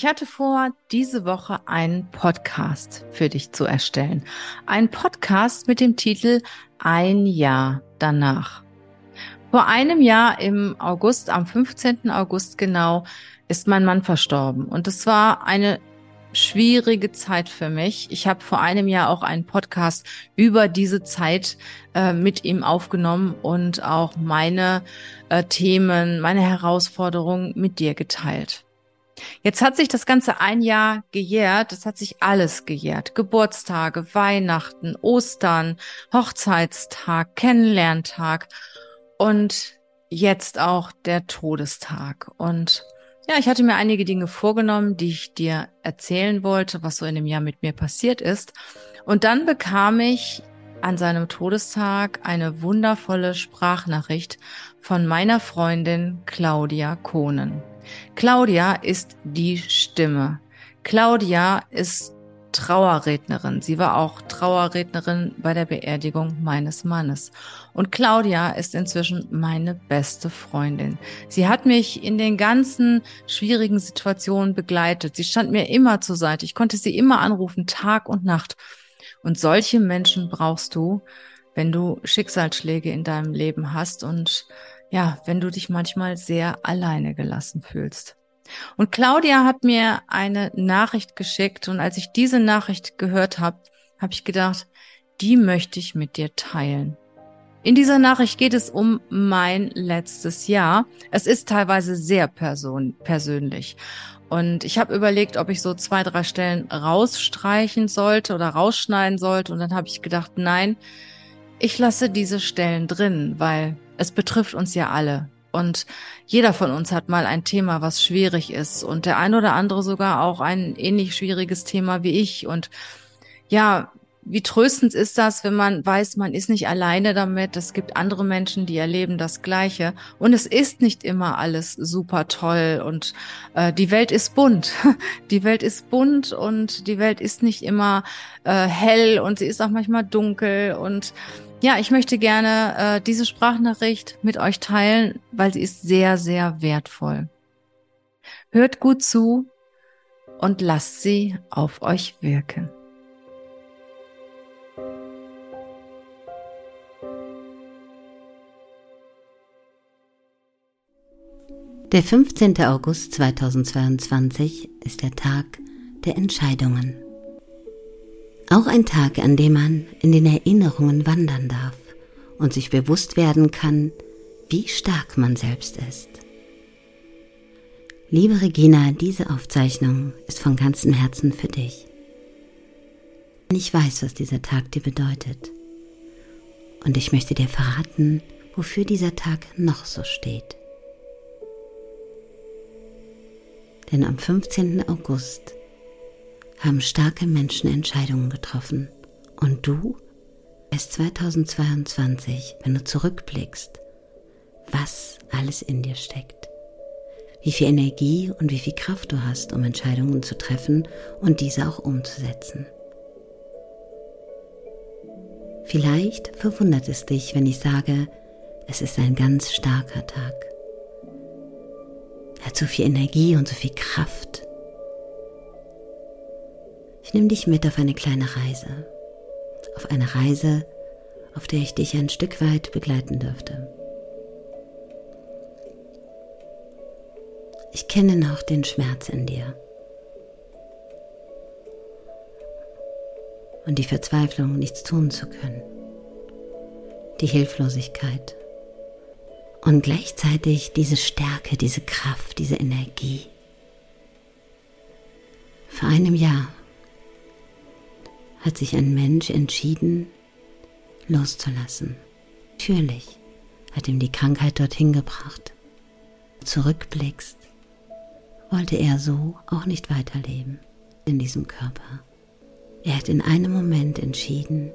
Ich hatte vor, diese Woche einen Podcast für dich zu erstellen. Ein Podcast mit dem Titel Ein Jahr danach. Vor einem Jahr im August, am 15. August genau, ist mein Mann verstorben. Und es war eine schwierige Zeit für mich. Ich habe vor einem Jahr auch einen Podcast über diese Zeit äh, mit ihm aufgenommen und auch meine äh, Themen, meine Herausforderungen mit dir geteilt. Jetzt hat sich das Ganze ein Jahr gejährt. Es hat sich alles gejährt. Geburtstage, Weihnachten, Ostern, Hochzeitstag, Kennenlerntag und jetzt auch der Todestag. Und ja, ich hatte mir einige Dinge vorgenommen, die ich dir erzählen wollte, was so in dem Jahr mit mir passiert ist. Und dann bekam ich an seinem Todestag eine wundervolle Sprachnachricht von meiner Freundin Claudia Kohnen. Claudia ist die Stimme. Claudia ist Trauerrednerin. Sie war auch Trauerrednerin bei der Beerdigung meines Mannes. Und Claudia ist inzwischen meine beste Freundin. Sie hat mich in den ganzen schwierigen Situationen begleitet. Sie stand mir immer zur Seite. Ich konnte sie immer anrufen, Tag und Nacht. Und solche Menschen brauchst du, wenn du Schicksalsschläge in deinem Leben hast und ja, wenn du dich manchmal sehr alleine gelassen fühlst. Und Claudia hat mir eine Nachricht geschickt und als ich diese Nachricht gehört habe, habe ich gedacht, die möchte ich mit dir teilen. In dieser Nachricht geht es um mein letztes Jahr. Es ist teilweise sehr person persönlich. Und ich habe überlegt, ob ich so zwei, drei Stellen rausstreichen sollte oder rausschneiden sollte. Und dann habe ich gedacht, nein, ich lasse diese Stellen drin, weil es betrifft uns ja alle. Und jeder von uns hat mal ein Thema, was schwierig ist. Und der ein oder andere sogar auch ein ähnlich schwieriges Thema wie ich. Und ja, wie tröstend ist das, wenn man weiß, man ist nicht alleine damit. Es gibt andere Menschen, die erleben das Gleiche. Und es ist nicht immer alles super toll. Und äh, die Welt ist bunt. Die Welt ist bunt und die Welt ist nicht immer äh, hell und sie ist auch manchmal dunkel. Und ja, ich möchte gerne äh, diese Sprachnachricht mit euch teilen, weil sie ist sehr, sehr wertvoll. Hört gut zu und lasst sie auf euch wirken. Der 15. August 2022 ist der Tag der Entscheidungen. Auch ein Tag, an dem man in den Erinnerungen wandern darf und sich bewusst werden kann, wie stark man selbst ist. Liebe Regina, diese Aufzeichnung ist von ganzem Herzen für dich. Ich weiß, was dieser Tag dir bedeutet. Und ich möchte dir verraten, wofür dieser Tag noch so steht. Denn am 15. August haben starke Menschen Entscheidungen getroffen. Und du, es 2022, wenn du zurückblickst, was alles in dir steckt. Wie viel Energie und wie viel Kraft du hast, um Entscheidungen zu treffen und diese auch umzusetzen. Vielleicht verwundert es dich, wenn ich sage, es ist ein ganz starker Tag. Er hat so viel Energie und so viel Kraft ich nehme dich mit auf eine kleine Reise. Auf eine Reise, auf der ich dich ein Stück weit begleiten dürfte. Ich kenne noch den Schmerz in dir. Und die Verzweiflung, nichts tun zu können. Die Hilflosigkeit. Und gleichzeitig diese Stärke, diese Kraft, diese Energie. Vor einem Jahr hat sich ein Mensch entschieden, loszulassen. Natürlich hat ihm die Krankheit dorthin gebracht. Zurückblickst, wollte er so auch nicht weiterleben in diesem Körper. Er hat in einem Moment entschieden,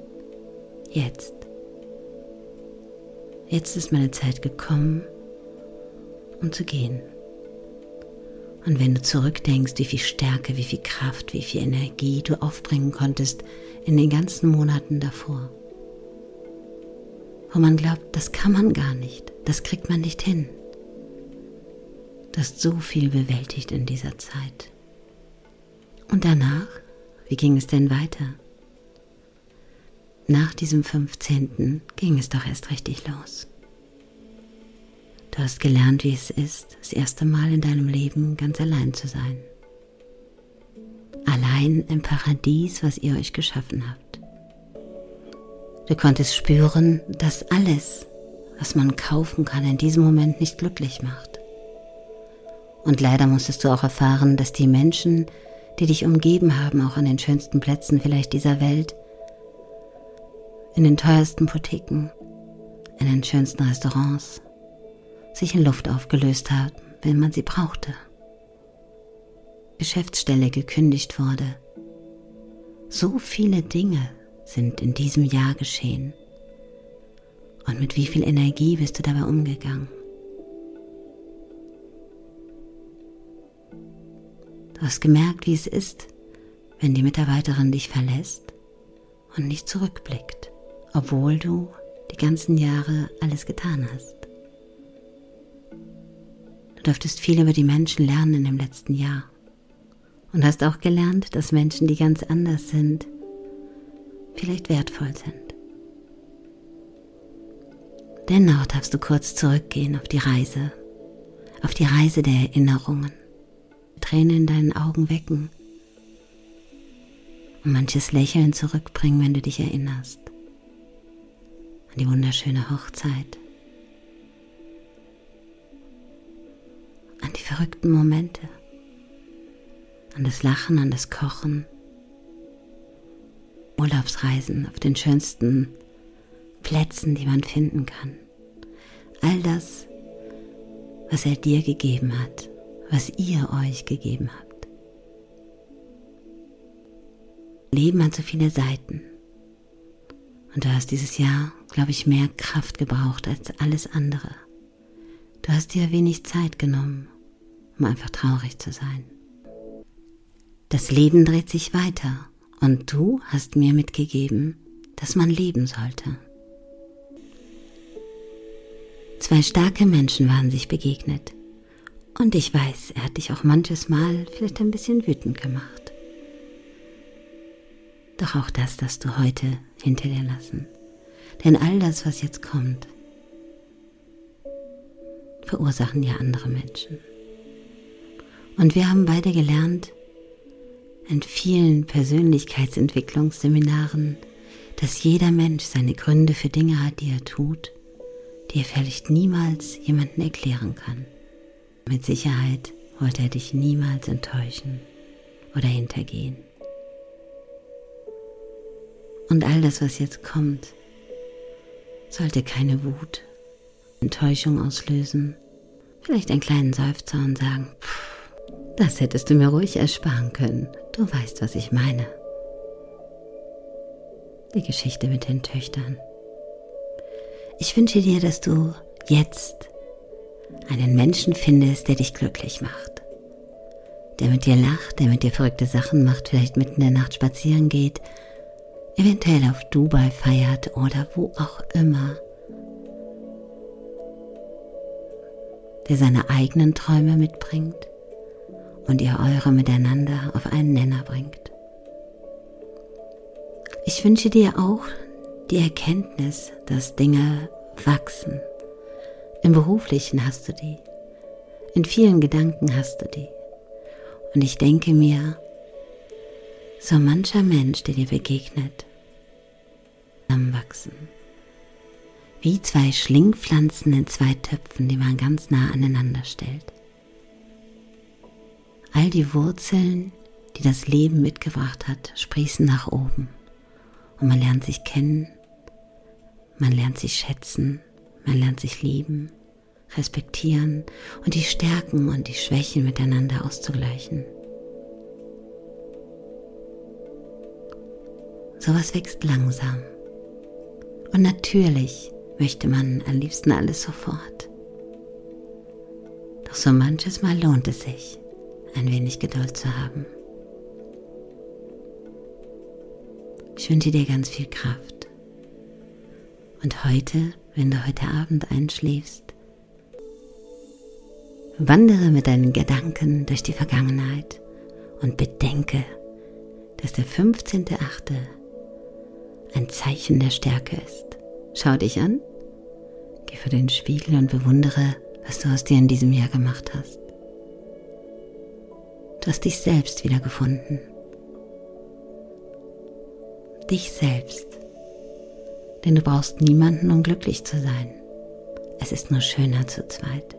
jetzt. Jetzt ist meine Zeit gekommen, um zu gehen. Und wenn du zurückdenkst, wie viel Stärke, wie viel Kraft, wie viel Energie du aufbringen konntest in den ganzen Monaten davor. Wo man glaubt, das kann man gar nicht, das kriegt man nicht hin. Du hast so viel bewältigt in dieser Zeit. Und danach, wie ging es denn weiter? Nach diesem 15. ging es doch erst richtig los. Du hast gelernt, wie es ist, das erste Mal in deinem Leben ganz allein zu sein. Allein im Paradies, was ihr euch geschaffen habt. Du konntest spüren, dass alles, was man kaufen kann, in diesem Moment nicht glücklich macht. Und leider musstest du auch erfahren, dass die Menschen, die dich umgeben haben, auch an den schönsten Plätzen vielleicht dieser Welt, in den teuersten Boutiquen, in den schönsten Restaurants, sich in Luft aufgelöst haben, wenn man sie brauchte. Geschäftsstelle gekündigt wurde. So viele Dinge sind in diesem Jahr geschehen. Und mit wie viel Energie bist du dabei umgegangen? Du hast gemerkt, wie es ist, wenn die Mitarbeiterin dich verlässt und nicht zurückblickt, obwohl du die ganzen Jahre alles getan hast. Du dürftest viel über die Menschen lernen dem letzten Jahr. Und hast auch gelernt, dass Menschen, die ganz anders sind, vielleicht wertvoll sind. Dennoch darfst du kurz zurückgehen auf die Reise, auf die Reise der Erinnerungen, Tränen in deinen Augen wecken und manches Lächeln zurückbringen, wenn du dich erinnerst an die wunderschöne Hochzeit, verrückten Momente, an das Lachen, an das Kochen, Urlaubsreisen auf den schönsten Plätzen, die man finden kann. All das, was er dir gegeben hat, was ihr euch gegeben habt. Leben hat so viele Seiten. Und du hast dieses Jahr, glaube ich, mehr Kraft gebraucht als alles andere. Du hast dir wenig Zeit genommen, um einfach traurig zu sein. Das Leben dreht sich weiter und du hast mir mitgegeben, dass man leben sollte. Zwei starke Menschen waren sich begegnet. Und ich weiß, er hat dich auch manches Mal vielleicht ein bisschen wütend gemacht. Doch auch das darfst du heute hinter dir lassen. Denn all das, was jetzt kommt, verursachen ja andere Menschen. Und wir haben beide gelernt, in vielen Persönlichkeitsentwicklungsseminaren, dass jeder Mensch seine Gründe für Dinge hat, die er tut, die er vielleicht niemals jemanden erklären kann. Mit Sicherheit wollte er dich niemals enttäuschen oder hintergehen. Und all das, was jetzt kommt, sollte keine Wut, Enttäuschung auslösen, vielleicht einen kleinen Seufzer und sagen, pff, das hättest du mir ruhig ersparen können. Du weißt, was ich meine. Die Geschichte mit den Töchtern. Ich wünsche dir, dass du jetzt einen Menschen findest, der dich glücklich macht. Der mit dir lacht, der mit dir verrückte Sachen macht, vielleicht mitten in der Nacht spazieren geht, eventuell auf Dubai feiert oder wo auch immer. Der seine eigenen Träume mitbringt und ihr eure miteinander auf einen Nenner bringt. Ich wünsche dir auch die Erkenntnis, dass Dinge wachsen. Im beruflichen hast du die, in vielen Gedanken hast du die. Und ich denke mir, so mancher Mensch, der dir begegnet, zusammenwachsen. Wie zwei Schlingpflanzen in zwei Töpfen, die man ganz nah aneinander stellt all die Wurzeln, die das Leben mitgebracht hat, sprießen nach oben. Und man lernt sich kennen, man lernt sich schätzen, man lernt sich lieben, respektieren und die Stärken und die Schwächen miteinander auszugleichen. Sowas wächst langsam. Und natürlich möchte man am liebsten alles sofort. Doch so manches Mal lohnt es sich, ein wenig Geduld zu haben. Ich wünsche dir ganz viel Kraft. Und heute, wenn du heute Abend einschläfst, wandere mit deinen Gedanken durch die Vergangenheit und bedenke, dass der 15.8. ein Zeichen der Stärke ist. Schau dich an, geh vor den Spiegel und bewundere, was du aus dir in diesem Jahr gemacht hast. Du hast dich selbst wiedergefunden. Dich selbst. Denn du brauchst niemanden, um glücklich zu sein. Es ist nur schöner zu zweit.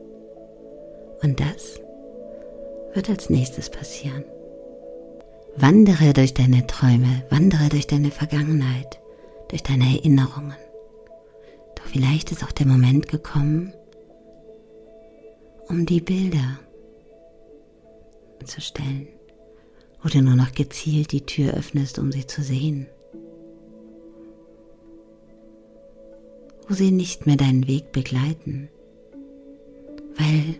Und das wird als nächstes passieren. Wandere durch deine Träume, wandere durch deine Vergangenheit, durch deine Erinnerungen. Doch vielleicht ist auch der Moment gekommen, um die Bilder zu stellen, wo du nur noch gezielt die Tür öffnest, um sie zu sehen. Wo sie nicht mehr deinen Weg begleiten, weil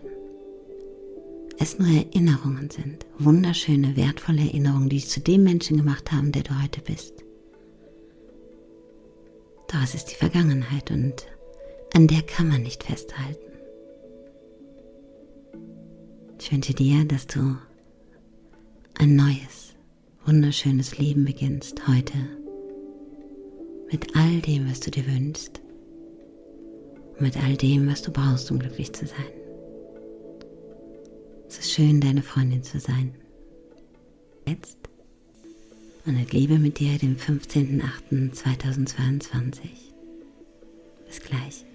es nur Erinnerungen sind, wunderschöne, wertvolle Erinnerungen, die dich zu dem Menschen gemacht haben, der du heute bist. Doch es ist die Vergangenheit und an der kann man nicht festhalten. Ich wünsche dir, dass du ein neues, wunderschönes Leben beginnst heute mit all dem, was du dir wünschst und mit all dem, was du brauchst, um glücklich zu sein. Es ist schön, deine Freundin zu sein. Jetzt und ich lebe mit dir, dem 15.08.2022. Bis gleich.